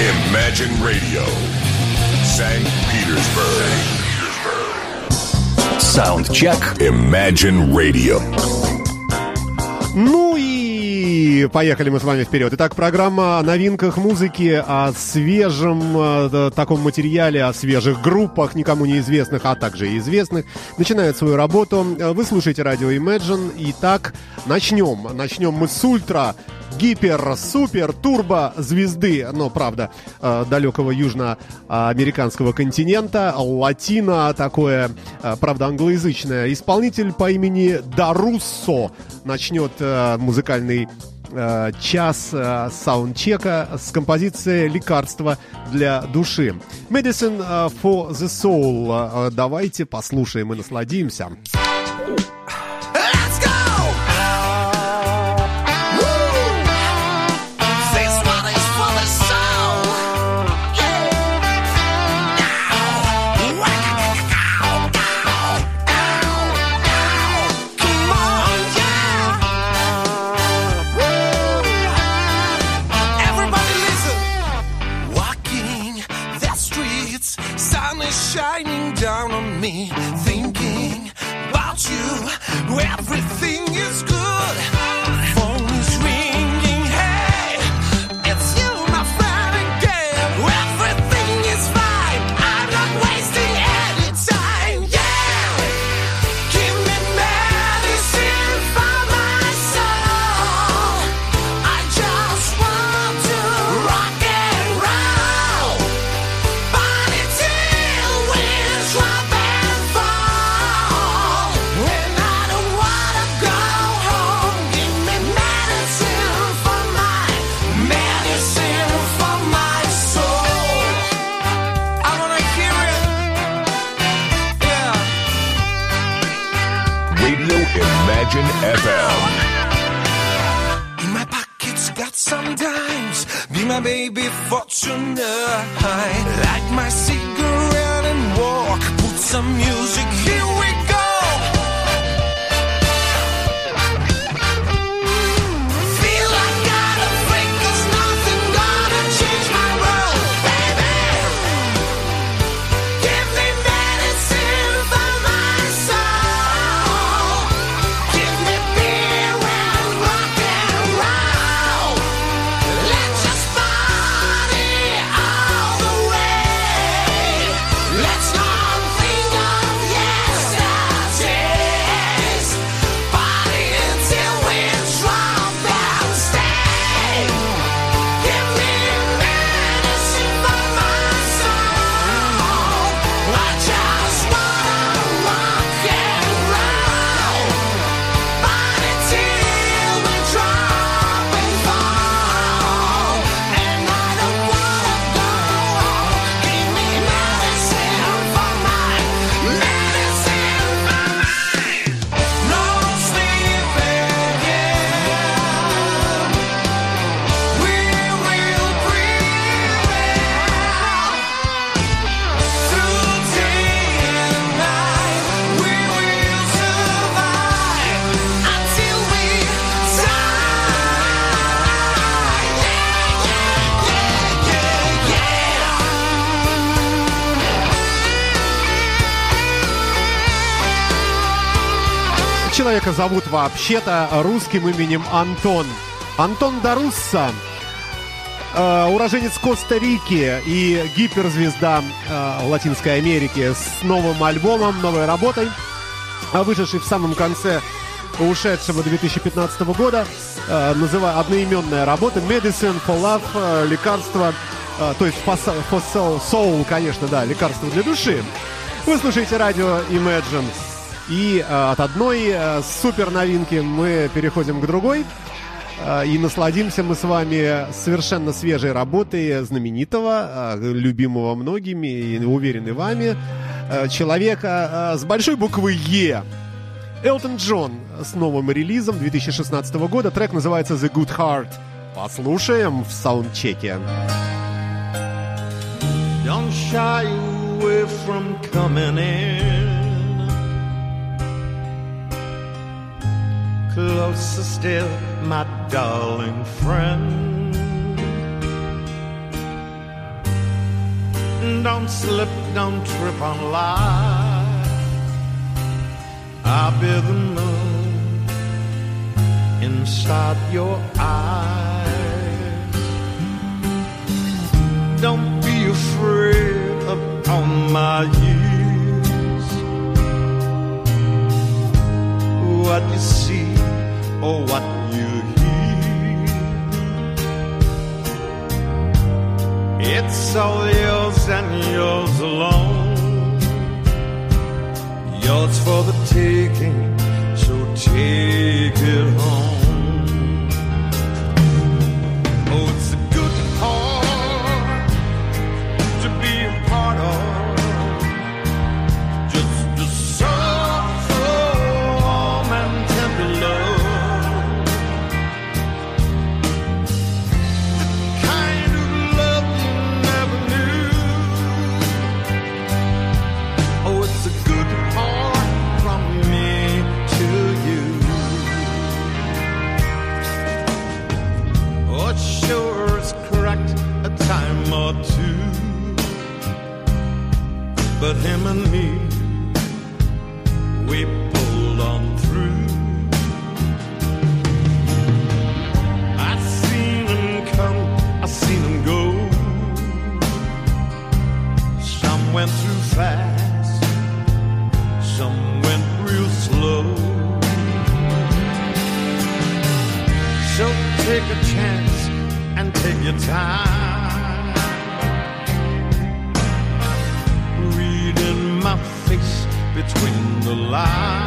Imagine Radio, St. Petersburg. Soundcheck. Imagine Radio. Ну и поехали мы с вами вперед. Итак, программа о новинках музыки, о свежем э, таком материале, о свежих группах, никому неизвестных, а также и известных, начинает свою работу. Вы слушаете радио Imagine. Итак, начнем. Начнем мы с ультра гипер, супер, турбо звезды, но, правда, э, далекого южноамериканского континента, латино такое, э, правда, англоязычное. Исполнитель по имени Даруссо начнет э, музыкальный час саундчека с композицией «Лекарство для души». «Medicine for the Soul». Давайте послушаем и насладимся. Человека зовут вообще-то русским именем Антон. Антон Дарусса, э, уроженец Коста-Рики и гиперзвезда э, Латинской Америки с новым альбомом, новой работой, вышедший в самом конце ушедшего 2015 года, э, называя одноименная работа Medicine for Love, э, лекарство, э, то есть for, for soul, конечно, да, лекарство для души. Вы слушаете радио Imagine. И э, от одной э, супер новинки мы переходим к другой. Э, и насладимся мы с вами совершенно свежей работой знаменитого, э, любимого многими и уверенный вами, э, человека э, с большой буквы Е. Элтон Джон с новым релизом 2016 года. Трек называется The Good Heart. Послушаем в саундчеке. Don't shy away from coming in closer still, my darling friend. Don't slip, don't trip on life. I'll be the moon inside your eyes. Don't be afraid of all my years. What you see or what you hear. It's all yours and yours alone. Yours for the taking, so take it home. Him and me, we pulled on through. I seen him come, I seen him go. Some went through fast, some went real slow. So take a chance and take your time. the lie.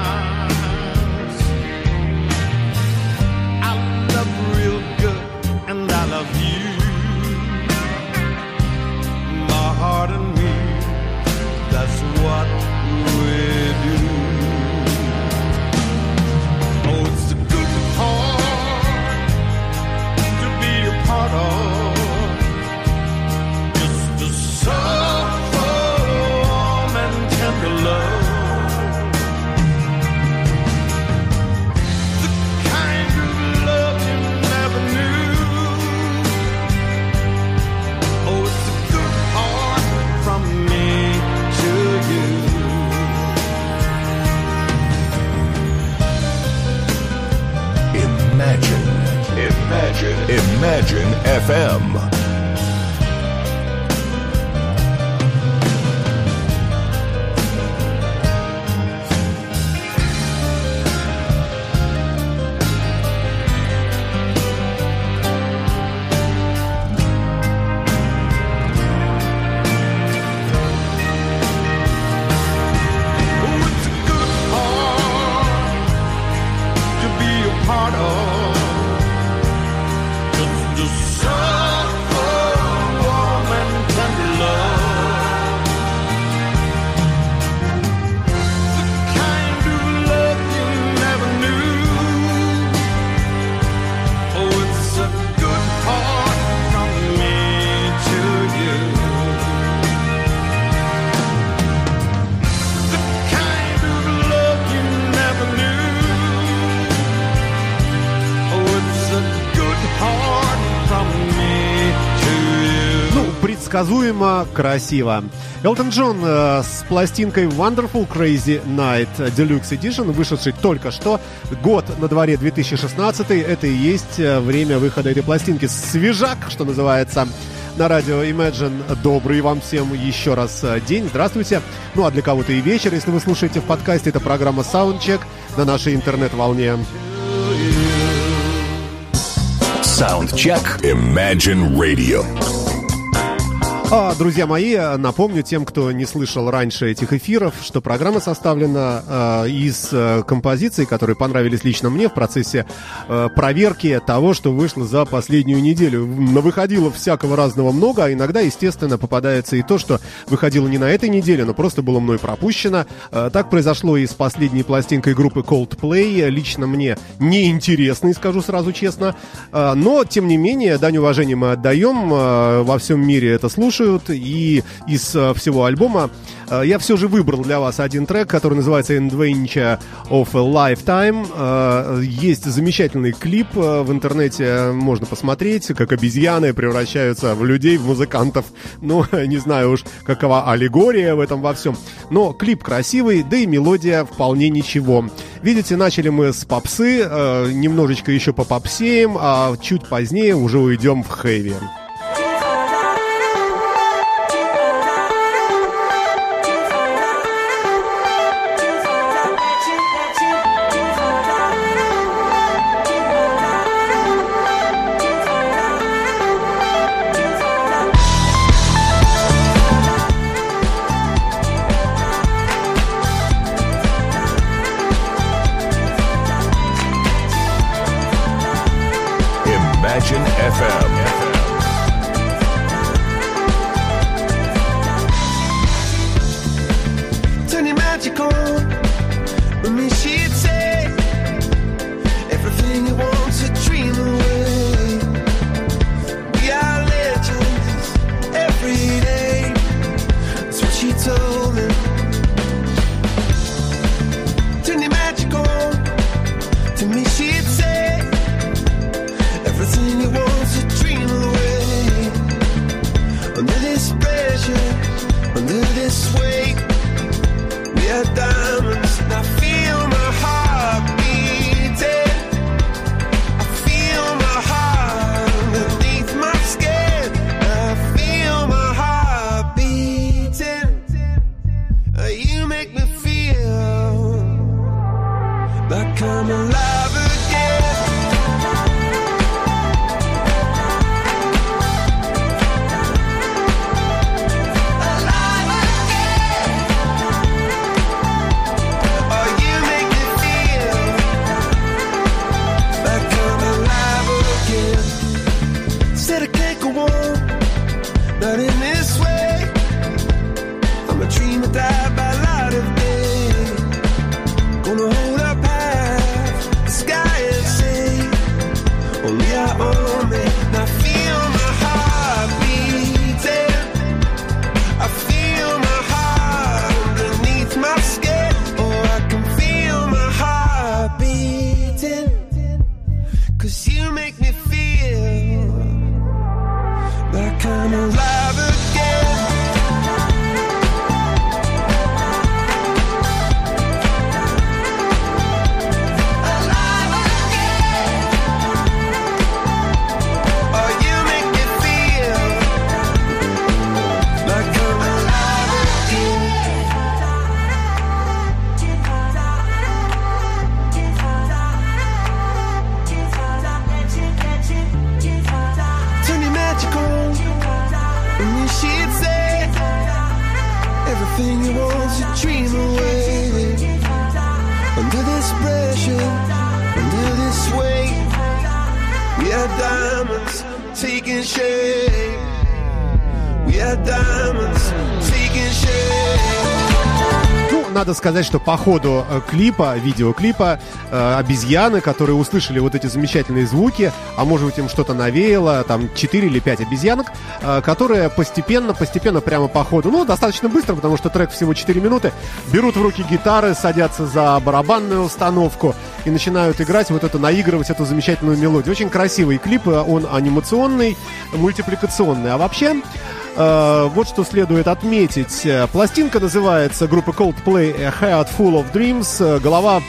Предсказуемо, красиво. Элтон Джон э, с пластинкой Wonderful Crazy Night Deluxe Edition, вышедшей только что. Год на дворе 2016. Это и есть э, время выхода этой пластинки. Свежак, что называется, на радио Imagine. Добрый вам всем еще раз э, день. Здравствуйте. Ну, а для кого-то и вечер, если вы слушаете в подкасте. Это программа Soundcheck на нашей интернет-волне. Soundcheck. Imagine Radio. А, друзья мои, напомню тем, кто не слышал раньше этих эфиров, что программа составлена э, из э, композиций, которые понравились лично мне в процессе э, проверки того, что вышло за последнюю неделю. Выходило всякого разного много, а иногда, естественно, попадается и то, что выходило не на этой неделе, но просто было мной пропущено. Э, так произошло и с последней пластинкой группы Coldplay. Лично мне неинтересный, скажу сразу честно. Э, но, тем не менее, дань уважения мы отдаем. Э, во всем мире это слушают. Слушают. И из э, всего альбома э, я все же выбрал для вас один трек, который называется Adventure of a Lifetime. Э, есть замечательный клип в интернете, можно посмотреть, как обезьяны превращаются в людей, в музыкантов. Ну, не знаю уж, какова аллегория в этом во всем. Но клип красивый, да и мелодия вполне ничего. Видите, начали мы с попсы, немножечко еще по попсеем, а чуть позднее уже уйдем в хэви. Diamonds taking shape. We are diamonds taking shape. Ну, надо сказать, что по ходу э, клипа, видеоклипа, э, обезьяны, которые услышали вот эти замечательные звуки, а может быть им что-то навеяло, там 4 или 5 обезьянок, э, которые постепенно, постепенно прямо по ходу, ну, достаточно быстро, потому что трек всего 4 минуты, берут в руки гитары, садятся за барабанную установку и начинают играть вот это, наигрывать эту замечательную мелодию. Очень красивый клип, он анимационный, мультипликационный. А вообще, Э, вот что следует отметить. Э, Пластинка называется группы Coldplay A Heart Full of Dreams. Э, Голова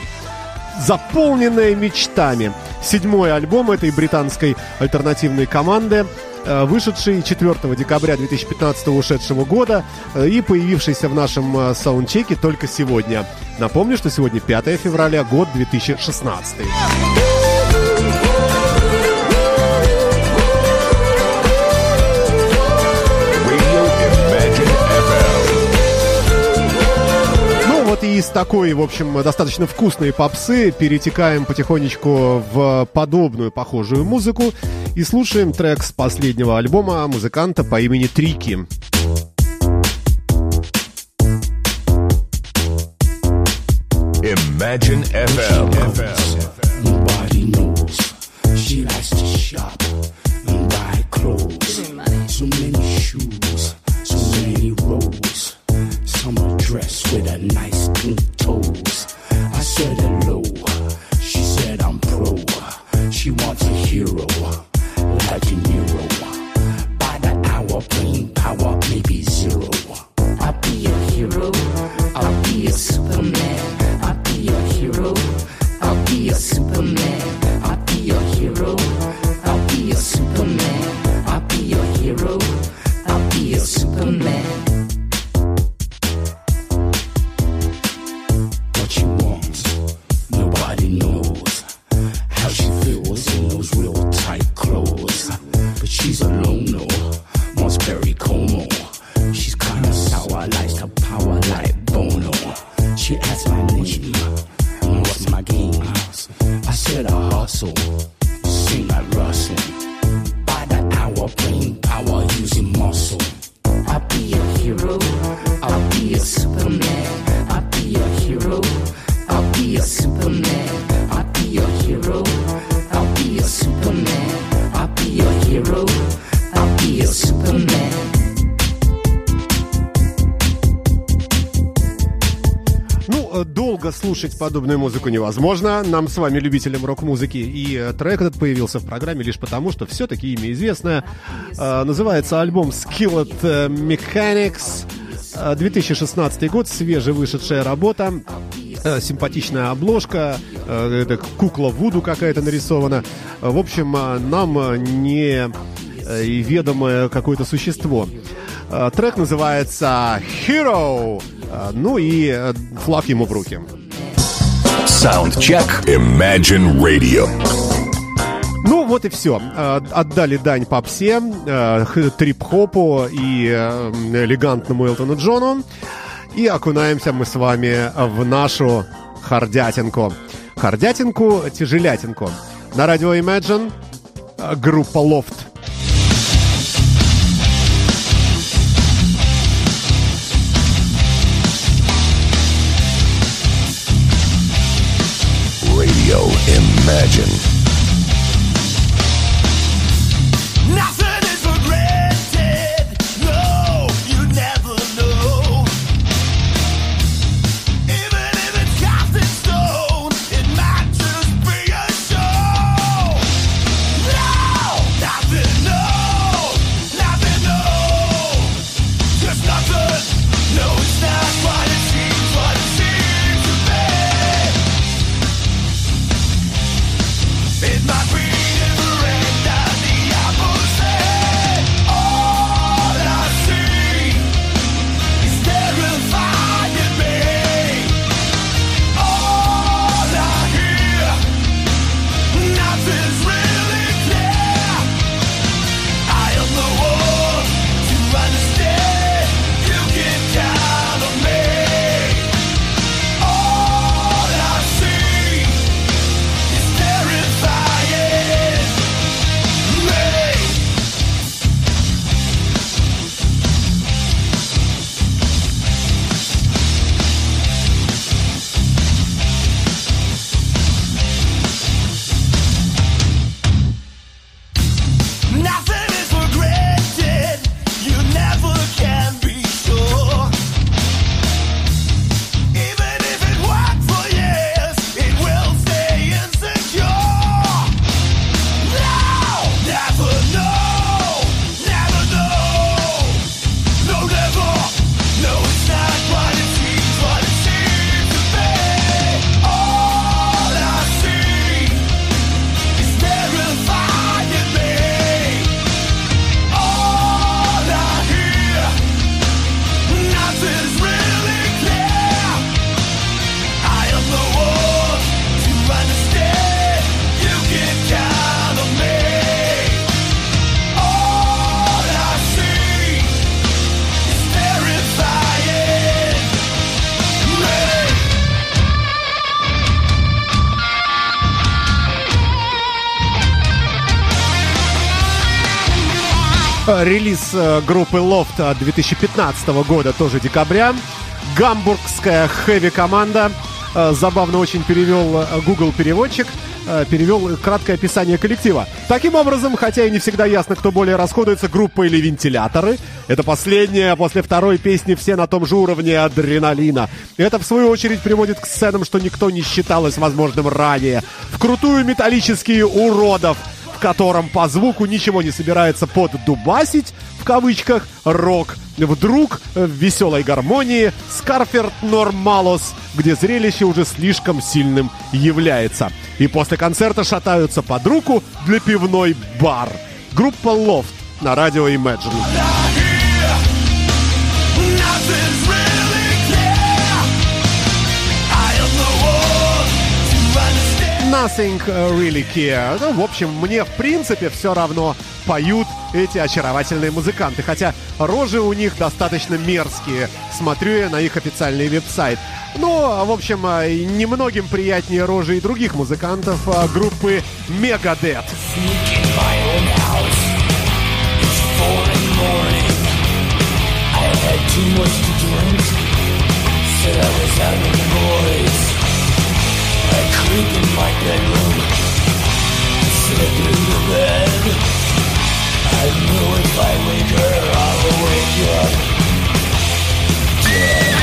заполненная мечтами. Седьмой альбом этой британской альтернативной команды, э, вышедший 4 декабря 2015 ушедшего года э, и появившийся в нашем э, саундчеке только сегодня. Напомню, что сегодня 5 февраля, год 2016. И из такой, в общем, достаточно вкусной попсы перетекаем потихонечку в подобную, похожую музыку и слушаем трек с последнего альбома музыканта по имени Трики. Imagine FM. Nobody слушать подобную музыку невозможно. Нам с вами, любителям рок-музыки. И э, трек этот появился в программе лишь потому, что все-таки имя известное. Э, называется альбом Skillet э, Mechanics. Э, 2016 год, свежевышедшая работа. Э, Симпатичная обложка. э, Это кукла Вуду какая-то нарисована. В общем, нам не ведомое какое-то существо. Трек называется Hero. Ну и флаг ему в руки. Soundcheck. Imagine Radio. Ну, вот и все. Отдали дань попсе, х- трип-хопу и элегантному Элтону Джону. И окунаемся мы с вами в нашу хардятинку. Хардятинку, тяжелятинку. На радио Imagine э, группа Loft. Imagine. Группы от 2015 года, тоже декабря. Гамбургская хэви-команда. Э, Забавно очень перевел э, Google переводчик. э, Перевел краткое описание коллектива. Таким образом, хотя и не всегда ясно, кто более расходуется, группа или вентиляторы. Это последняя, после второй песни все на том же уровне адреналина. Это, в свою очередь, приводит к сценам, что никто не считалось возможным ранее. Вкрутую металлические уродов в котором по звуку ничего не собирается поддубасить, в кавычках, рок. Вдруг в веселой гармонии Скарферт Нормалос, где зрелище уже слишком сильным является. И после концерта шатаются под руку для пивной бар. Группа Loft на радио Imagine. Nothing Really Care. Ну, в общем, мне в принципе все равно поют эти очаровательные музыканты. Хотя рожи у них достаточно мерзкие. Смотрю я на их официальный веб-сайт. Ну, в общем, немногим приятнее рожи и других музыкантов группы Megadeth. Too much to drink. Said I was noise. I creep in my bedroom. Slip into bed. I know if I wake her, I'll wake up. Dead.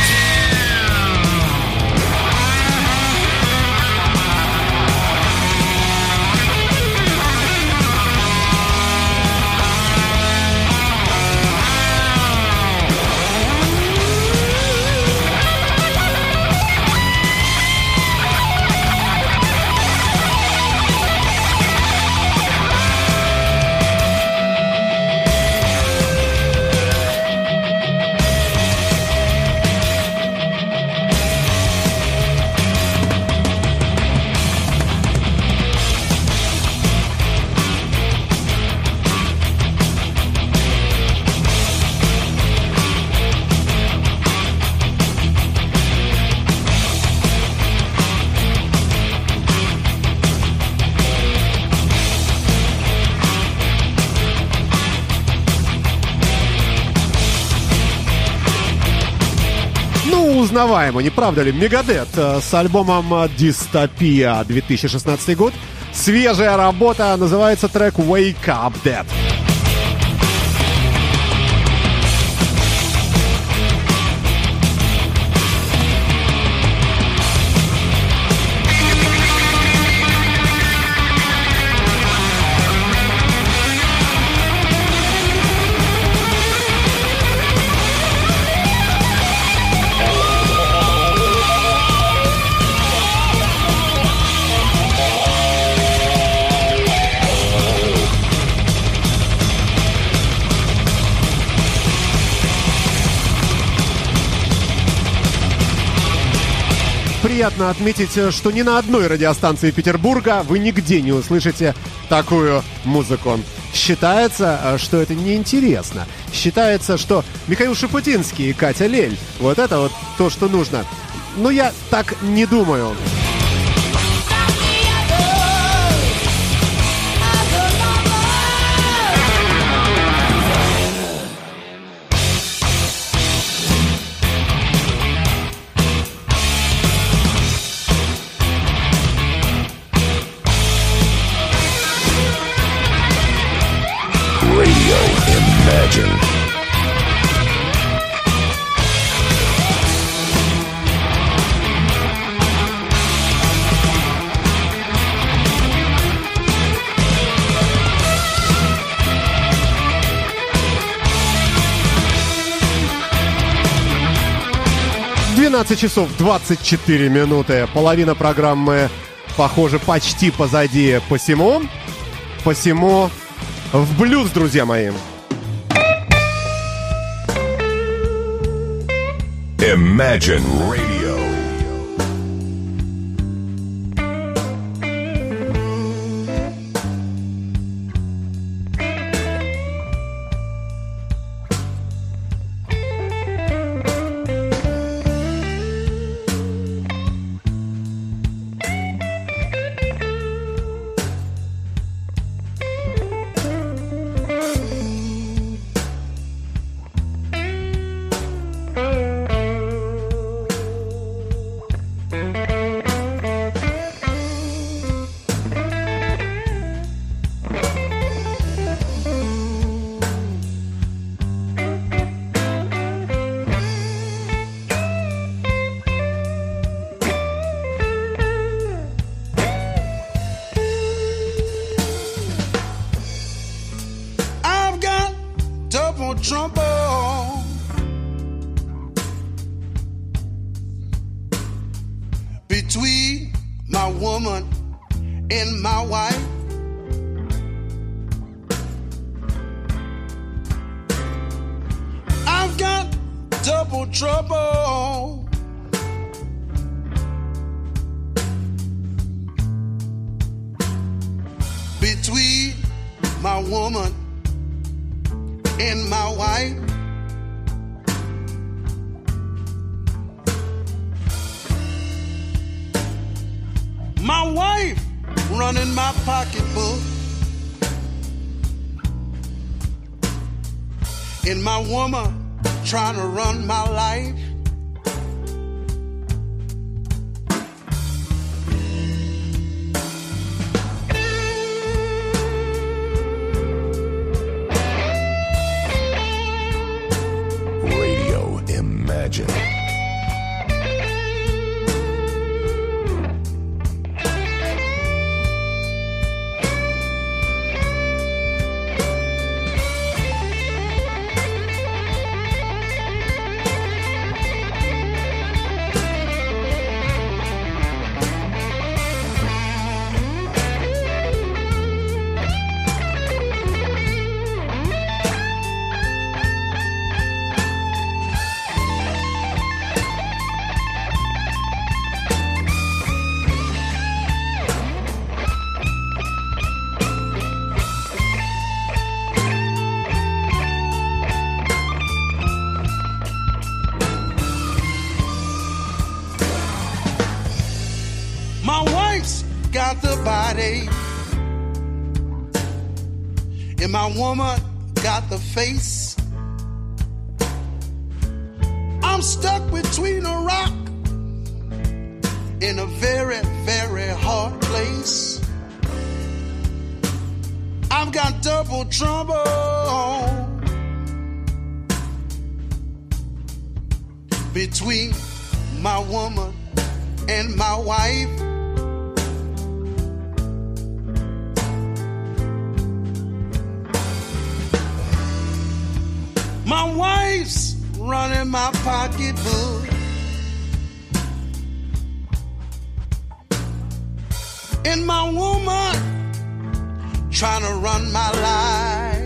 Узнаваемо, не правда ли? Мегадет э, с альбомом «Дистопия» 2016 год. Свежая работа, называется трек «Wake Up Dead». Приятно отметить, э, что ни на одной радиостанции Петербурга вы нигде не услышите такую музыку. Считается, э, что это неинтересно. Считается, что Михаил Шапутинский и Катя Лель – вот это вот то, что нужно. Но я так не думаю. 12 часов 24 минуты. Половина программы, похоже, почти позади. Посему, посему в блюз, друзья мои. Imagine Radio. And my woman trying to run my life. Woman got the face. My pocketbook. And my woman trying to run my life.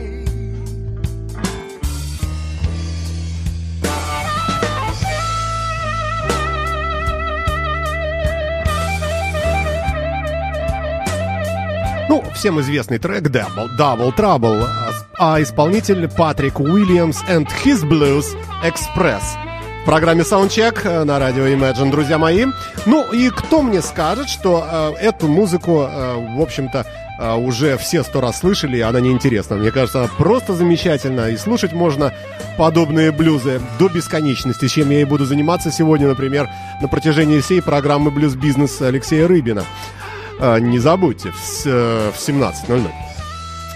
Ну, всем известный трек Double, Double Trouble, а, а исполнитель Патрик Уильямс and His Blues Express. В программе Soundcheck на радио Imagine, друзья мои. Ну и кто мне скажет, что э, эту музыку, э, в общем-то, э, уже все сто раз слышали, и она неинтересна. Мне кажется, она просто замечательна, и слушать можно подобные блюзы до бесконечности, чем я и буду заниматься сегодня, например, на протяжении всей программы «Блюз Бизнес» Алексея Рыбина. А, Не забудьте, в с- э, в 17.00.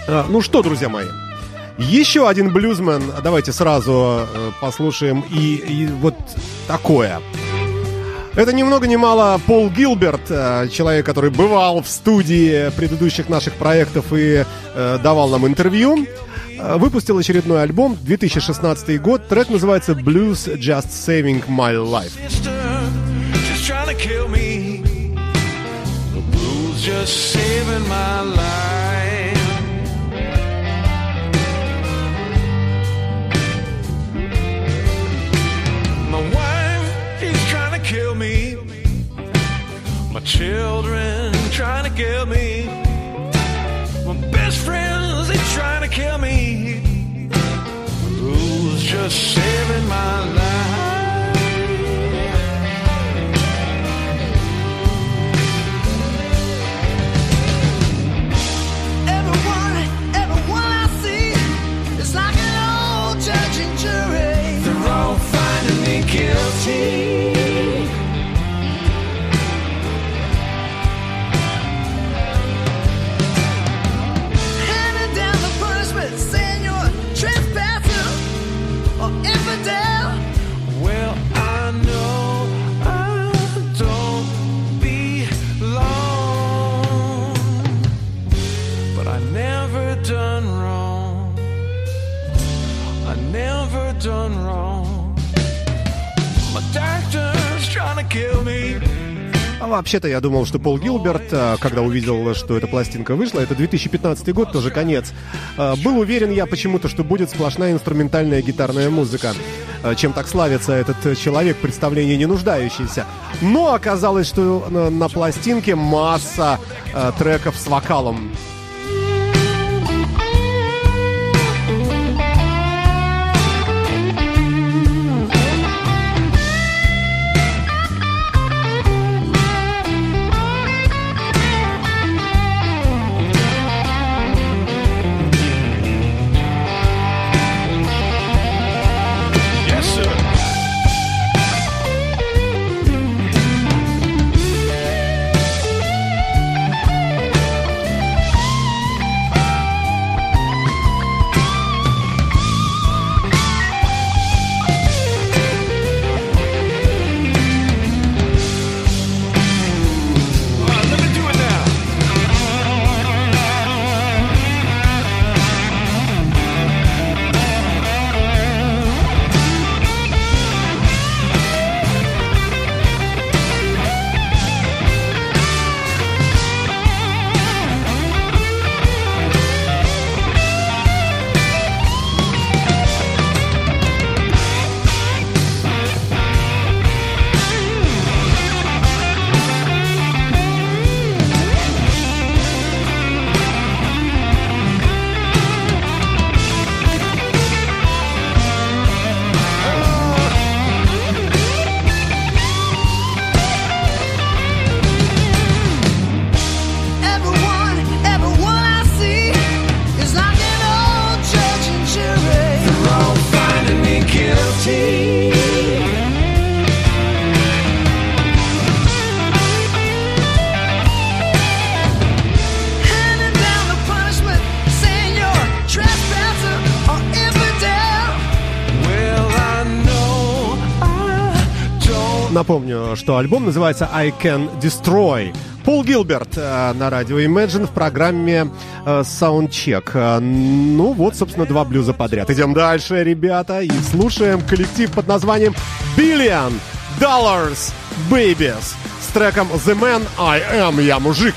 А, Ну что, друзья мои, еще один блюзмен. Давайте сразу э, послушаем и, и вот такое. Это ни много ни мало Пол Гилберт, э, человек, который бывал в студии предыдущих наших проектов и давал нам интервью. Выпустил очередной альбом, 2016 год. Трек называется Blues Just Saving My Life. Just saving my life. My wife, she's trying to kill me. My children trying to kill me. My best friends, they trying to kill me. Blues just saving my life. Вообще-то я думал, что Пол Гилберт, а, когда увидел, что эта пластинка вышла, это 2015 год, тоже конец, а, был уверен я почему-то, что будет сплошная инструментальная гитарная музыка. А, Чем так славится этот человек, представление не нуждающийся. Но оказалось, что на, пластинке масса треков с вокалом. Что альбом называется I Can Destroy. Пол Гилберт э, на радио Imagine в программе э, Soundcheck. Э, ну вот, собственно, два блюза подряд. Идем дальше, ребята, и слушаем коллектив под названием Billion Dollars Babies с треком The Man I Am, я мужик.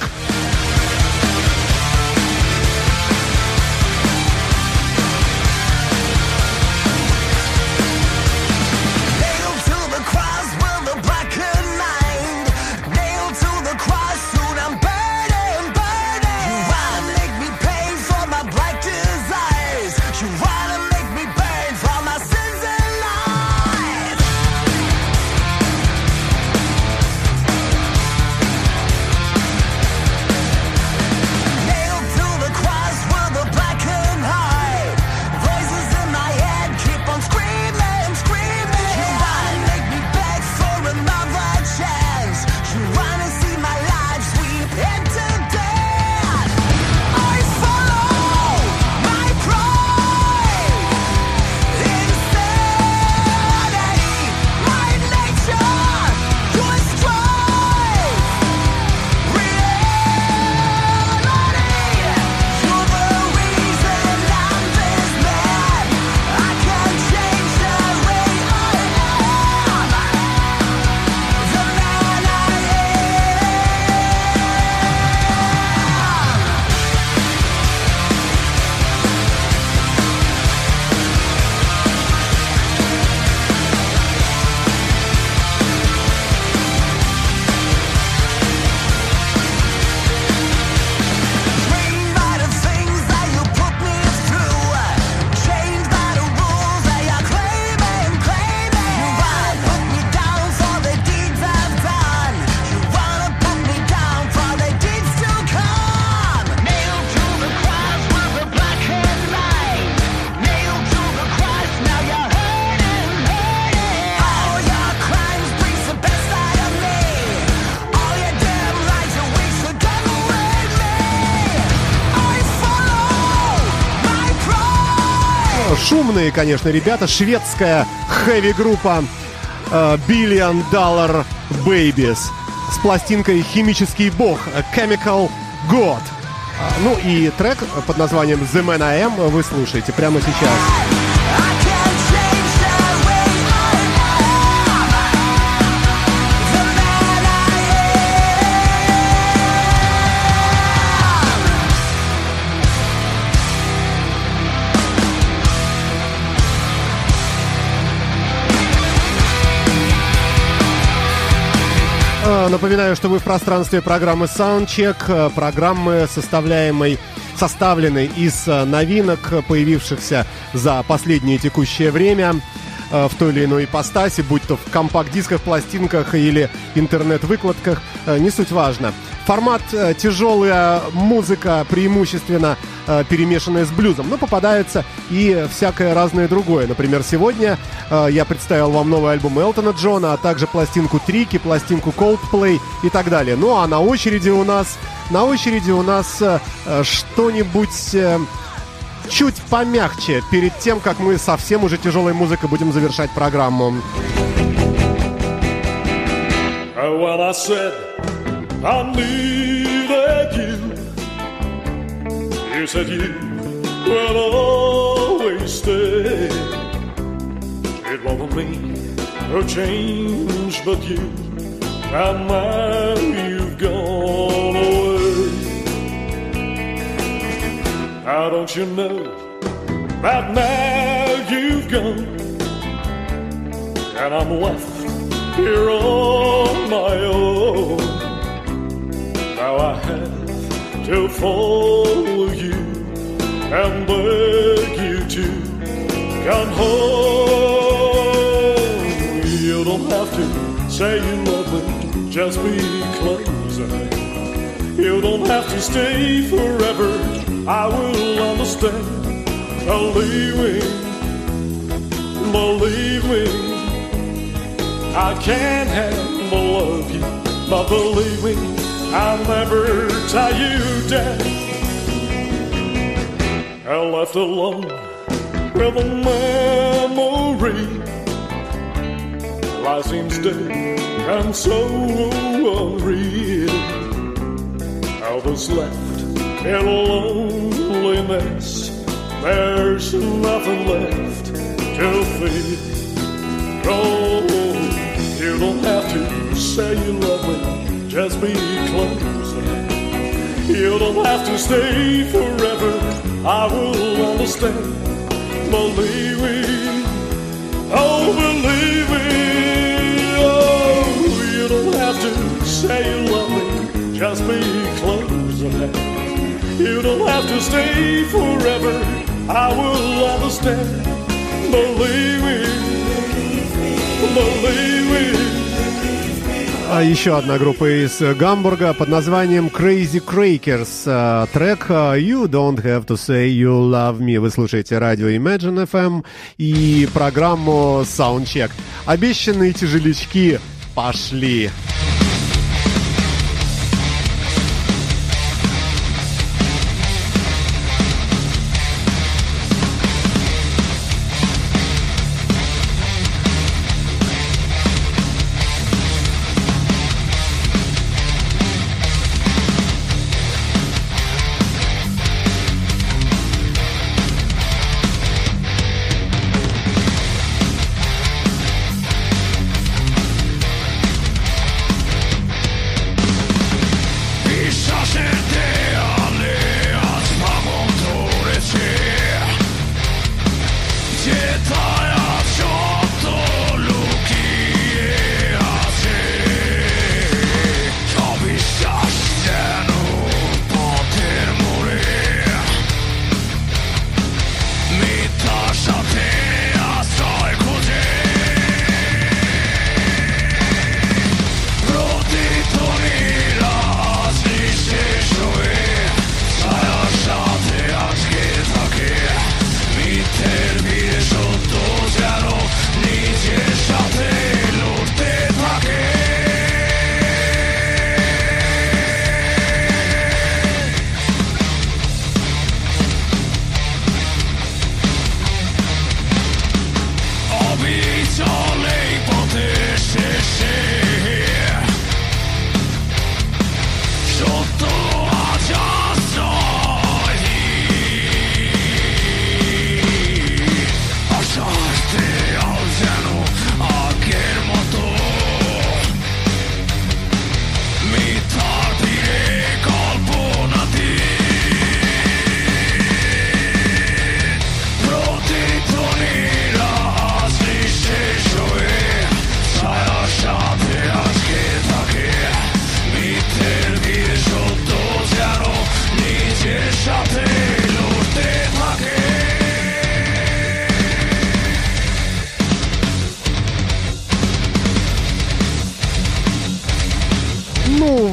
Шумные, конечно, ребята. Шведская хэви-группа э, Billion Dollar Babies с пластинкой «Химический бог» Chemical God. А, Ну и трек под названием The Man I Am вы слушаете прямо сейчас. Напоминаю, что вы в пространстве программы Soundcheck, э, программы, составляемой, составленной из э, новинок, появившихся за последнее текущее время э, в той или иной ипостаси, будь то в компакт-дисках, пластинках или интернет-выкладках, не суть важно. Формат э, тяжелая музыка, преимущественно э, перемешанная с блюзом, но попадается и всякое разное другое. Например, сегодня э, я представил вам новый альбом Элтона Джона, а также пластинку Трики, пластинку Coldplay и так далее. Ну а на очереди у нас, на очереди у нас э, э, что-нибудь э, чуть помягче перед тем, как мы совсем уже тяжелой музыкой будем завершать программу. Well, I said I needed you. You said you will always stay. It wasn't me who changed, but you. And now you've gone away. How don't you know that now you've gone, and I'm left here on my own. Now I have to follow you and beg you to come home. You don't have to say you love me, just be close. You don't have to stay forever. I will understand. Believe me, believe me. I can't handle love you, but believe me, I'll never tie you down. I left alone with a memory Life seems dead and so unreal. Others left in loneliness. There's nothing left to feel. Oh, you don't have to say you love me. Just be close. You don't have to stay forever. I will understand. Believe me. Oh, believe me. Oh, you don't have to say you love me. Just be close. You don't have to stay forever. I will understand. Believe me. Believe me. А еще одна группа из Гамбурга под названием Crazy Crakers. Э, Трек э, You Don't Have To Say You Love Me. Вы слушаете радио Imagine FM и программу Soundcheck. Обещанные тяжелячки пошли. Ну,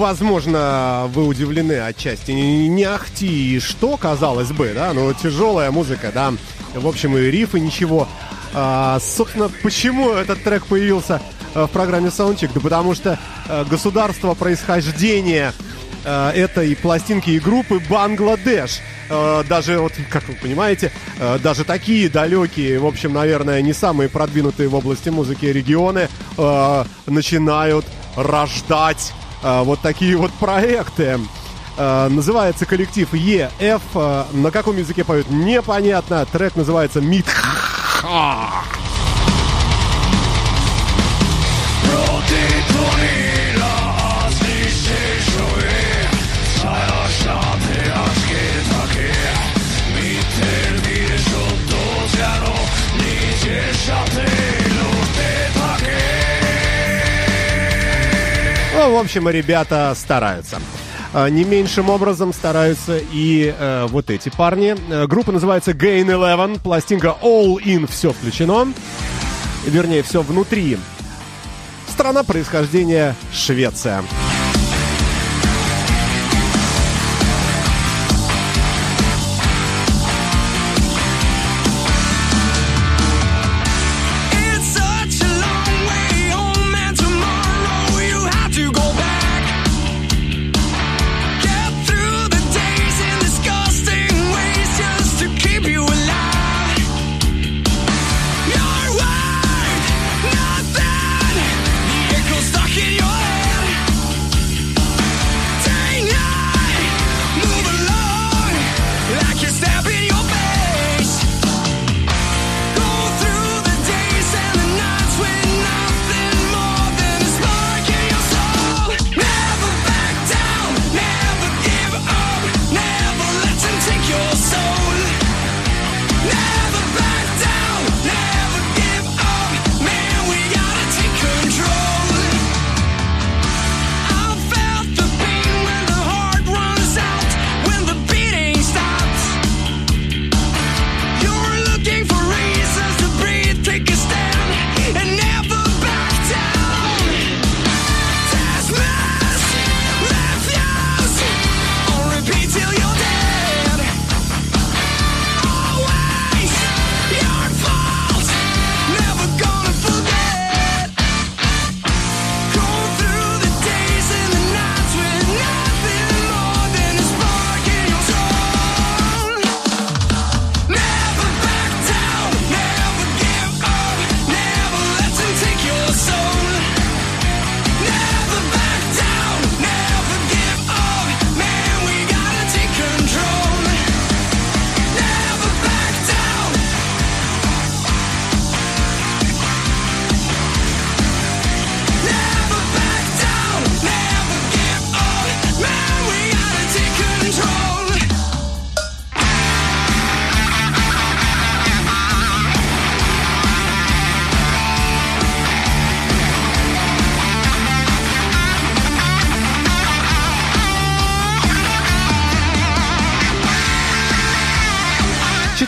возможно, вы удивлены отчасти. Не ахти, что, казалось бы, да, ну, тяжелая музыка, да. В общем, и рифы ничего. А, собственно, почему этот трек появился э, в программе Soundcheck? Да потому что э, государство происхождения э, этой пластинки и группы Бангладеш. Даже, вот, как вы понимаете, даже такие далекие, в общем, наверное, не самые продвинутые в области музыки регионы начинают рождать э, вот такие вот проекты. Э, называется коллектив EF. Э, на каком языке поют, непонятно. Трек называется Митха. В общем, ребята стараются. А, Не меньшим образом стараются и э, вот эти парни. Э, Группа называется Gain Eleven, пластинка All In, все включено. Вернее, все внутри. Страна происхождения Швеция.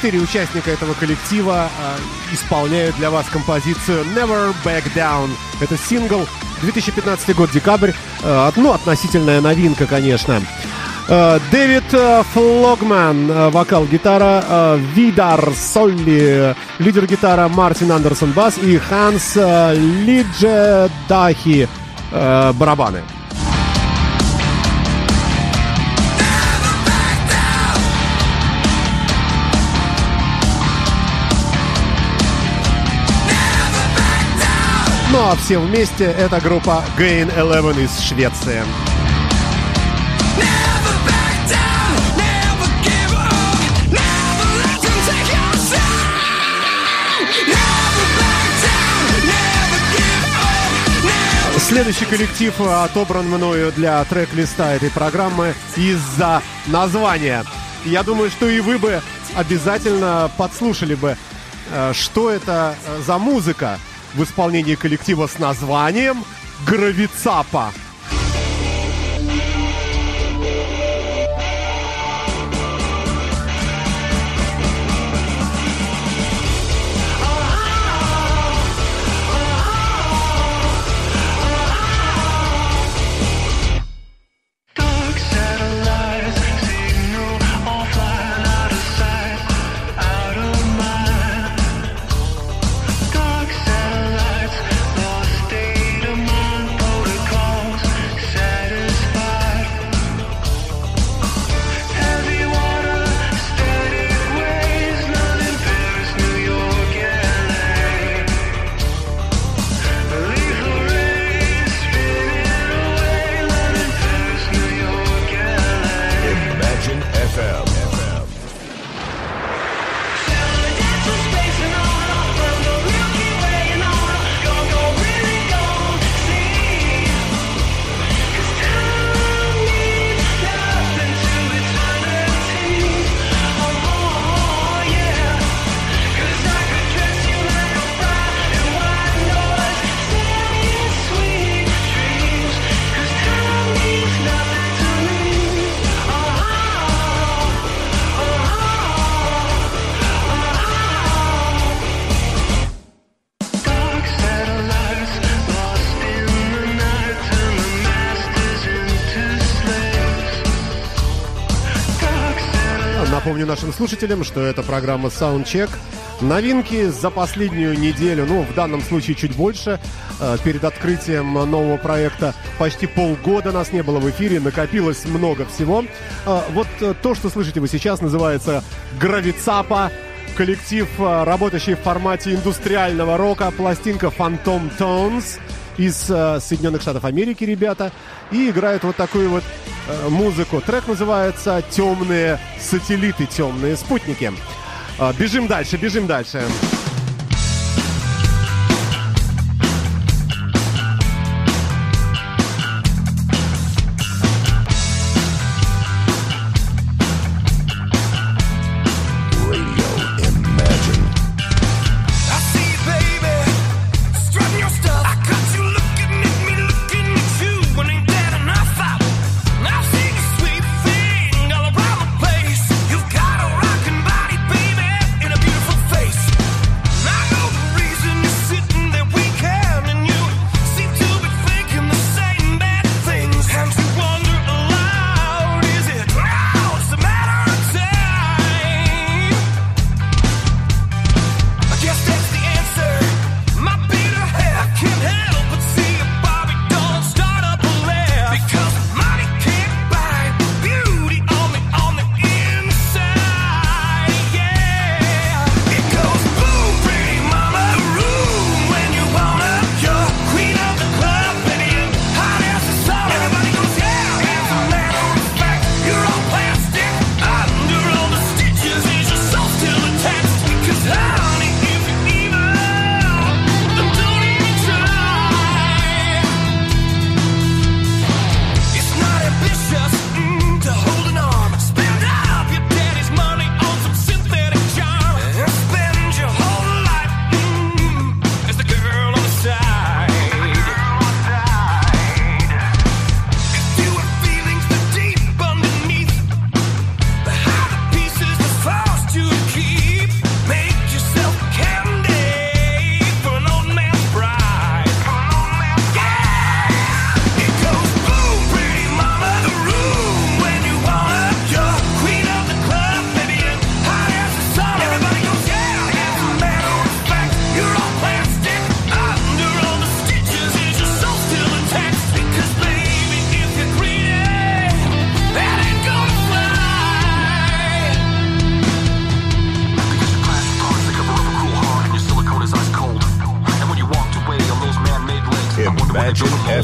Четыре участника этого коллектива э, исполняют для вас композицию Never Back Down. Это сингл 2015 год, декабрь. Э, ну, относительная новинка, конечно. Э, Дэвид э, Флогман, э, вокал, гитара, э, Видар Солли, лидер гитара Мартин Андерсон, бас и Ханс э, Лиджедахи, э, барабаны. Ну а все вместе это группа Gain Eleven из Швеции. Следующий коллектив э, отобран мною для трек-листа этой программы из-за названия. Я думаю, что и вы бы обязательно подслушали бы, э, что это э, за музыка в исполнении коллектива с названием Гравицапа. Слушателям, что это программа Soundcheck. Новинки за последнюю неделю, ну, в данном случае чуть больше, э, перед открытием нового проекта. Почти полгода нас не было в эфире, накопилось много всего. Э, Вот э, то, что слышите вы сейчас, называется «Гравицапа». Коллектив, работающий в формате индустриального рока, пластинка Phantom Tones из Соединенных Штатов Америки, ребята, и играют вот такую вот музыку. Трек называется «Темные сателлиты, темные спутники». Э, бежим дальше, бежим дальше.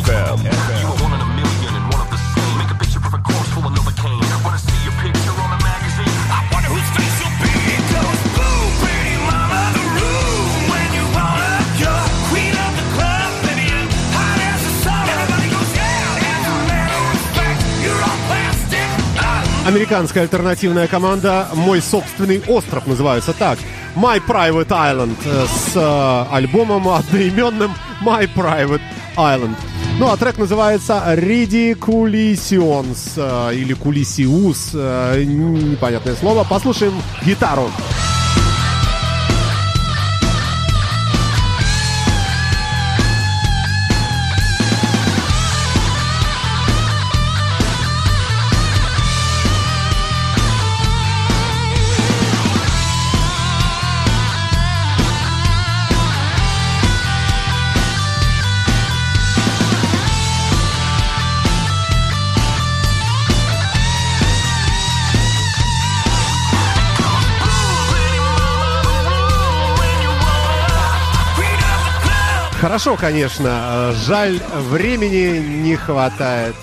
FM. one in a million and one of the same. Make a picture perfect course full of Novocaine. Wanna see your picture on a magazine? I wonder whose face you'll be. It goes boom, pretty mama, the room when you want her. You're queen of the club, baby, and hot as the sun. Everybody goes yeah. As a matter of fact, you're all plastic. Ah. Американская альтернативная команда «Мой собственный остров» называется так. My Private Island э, с э, альбомом одноименным My Private Island. Ну а трек называется Ridiculisions э, или Кулисиус, э, непонятное слово. Послушаем гитару. Хорошо, конечно. Жаль, времени не хватает.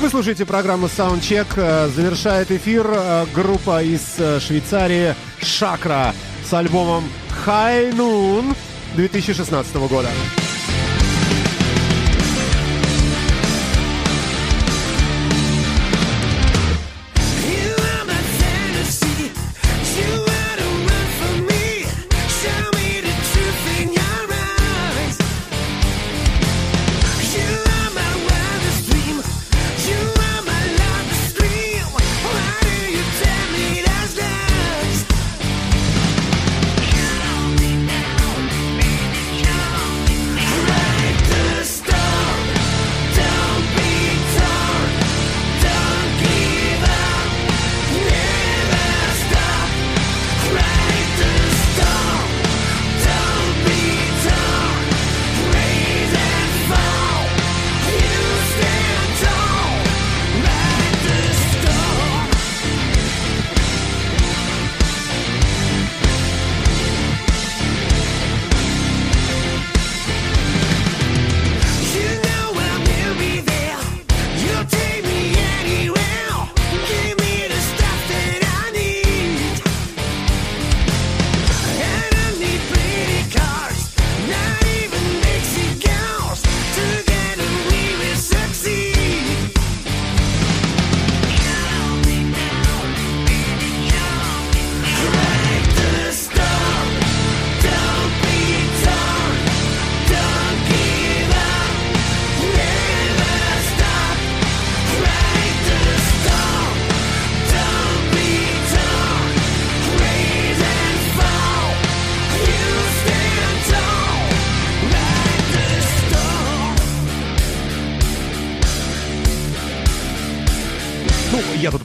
Вы слушаете программу Soundcheck. Э, Завершает эфир э, группа из э, Швейцарии Шакра с альбомом High Noon 2016 года.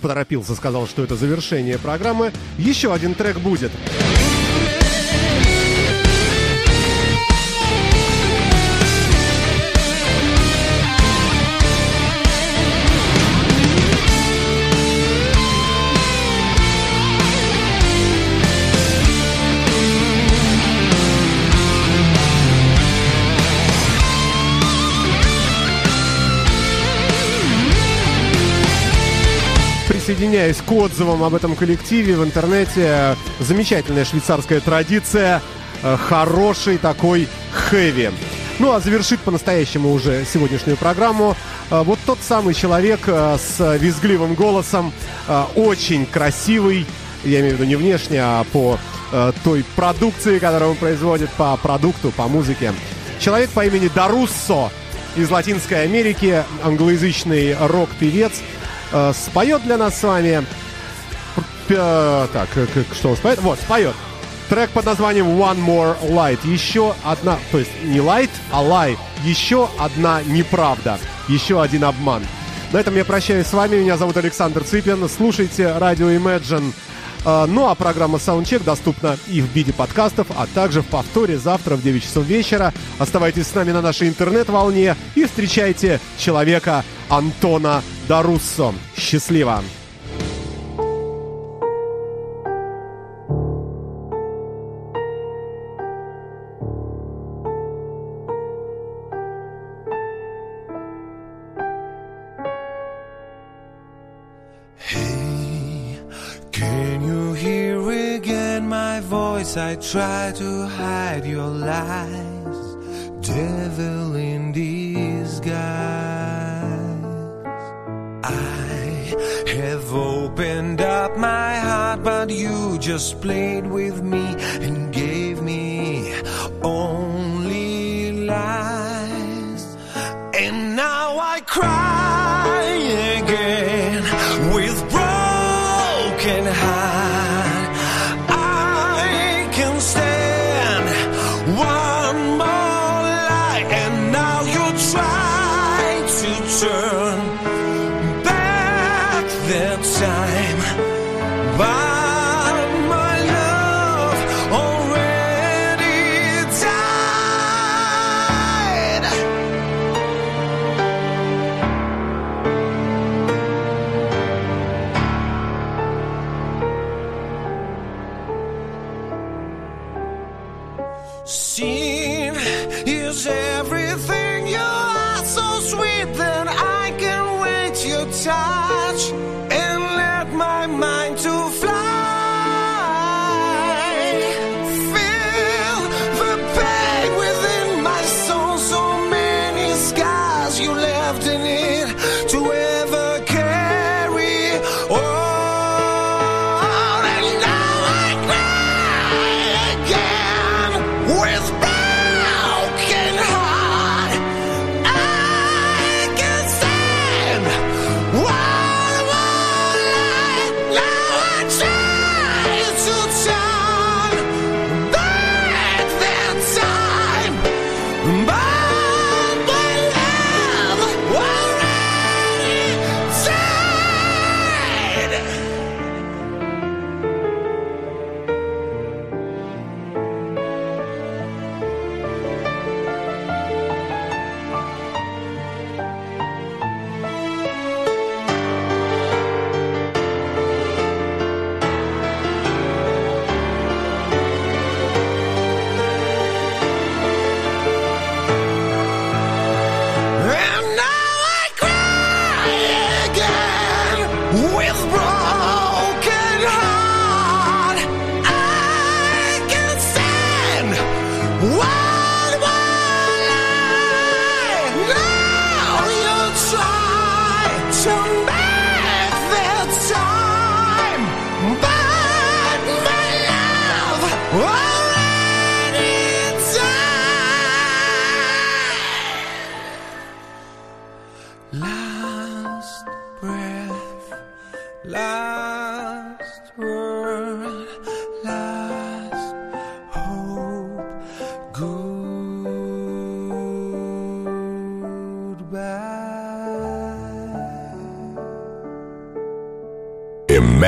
Поторопился, сказал, что это завершение программы. Еще один трек будет. Присоединяюсь к отзывам об этом коллективе в интернете. Замечательная швейцарская традиция, э, хороший такой хэви. Ну а завершит по-настоящему уже сегодняшнюю программу э, вот тот самый человек э, с визгливым голосом, очень красивый, я имею в виду не внешне, а по той продукции, которую он производит, по продукту, по музыке. Человек по имени Даруссо из Латинской Америки, англоязычный рок-певец, э, споет для нас с вами... Э, так, э, что он споет? Вот, споет. Трек под названием One More Light. Еще одна... То есть не light, а lie. Еще одна неправда. Еще один обман. На этом я прощаюсь с вами. Меня зовут Александр Цыпин. Слушайте радио Imagine а, ну а программа Soundcheck доступна и в виде подкастов, а также в повторе завтра в 9 часов вечера. Оставайтесь с нами на нашей интернет-волне и встречайте человека Антона Даруссо. Счастливо! try to hide your lies, devil in disguise. I have opened up my heart, but you just play.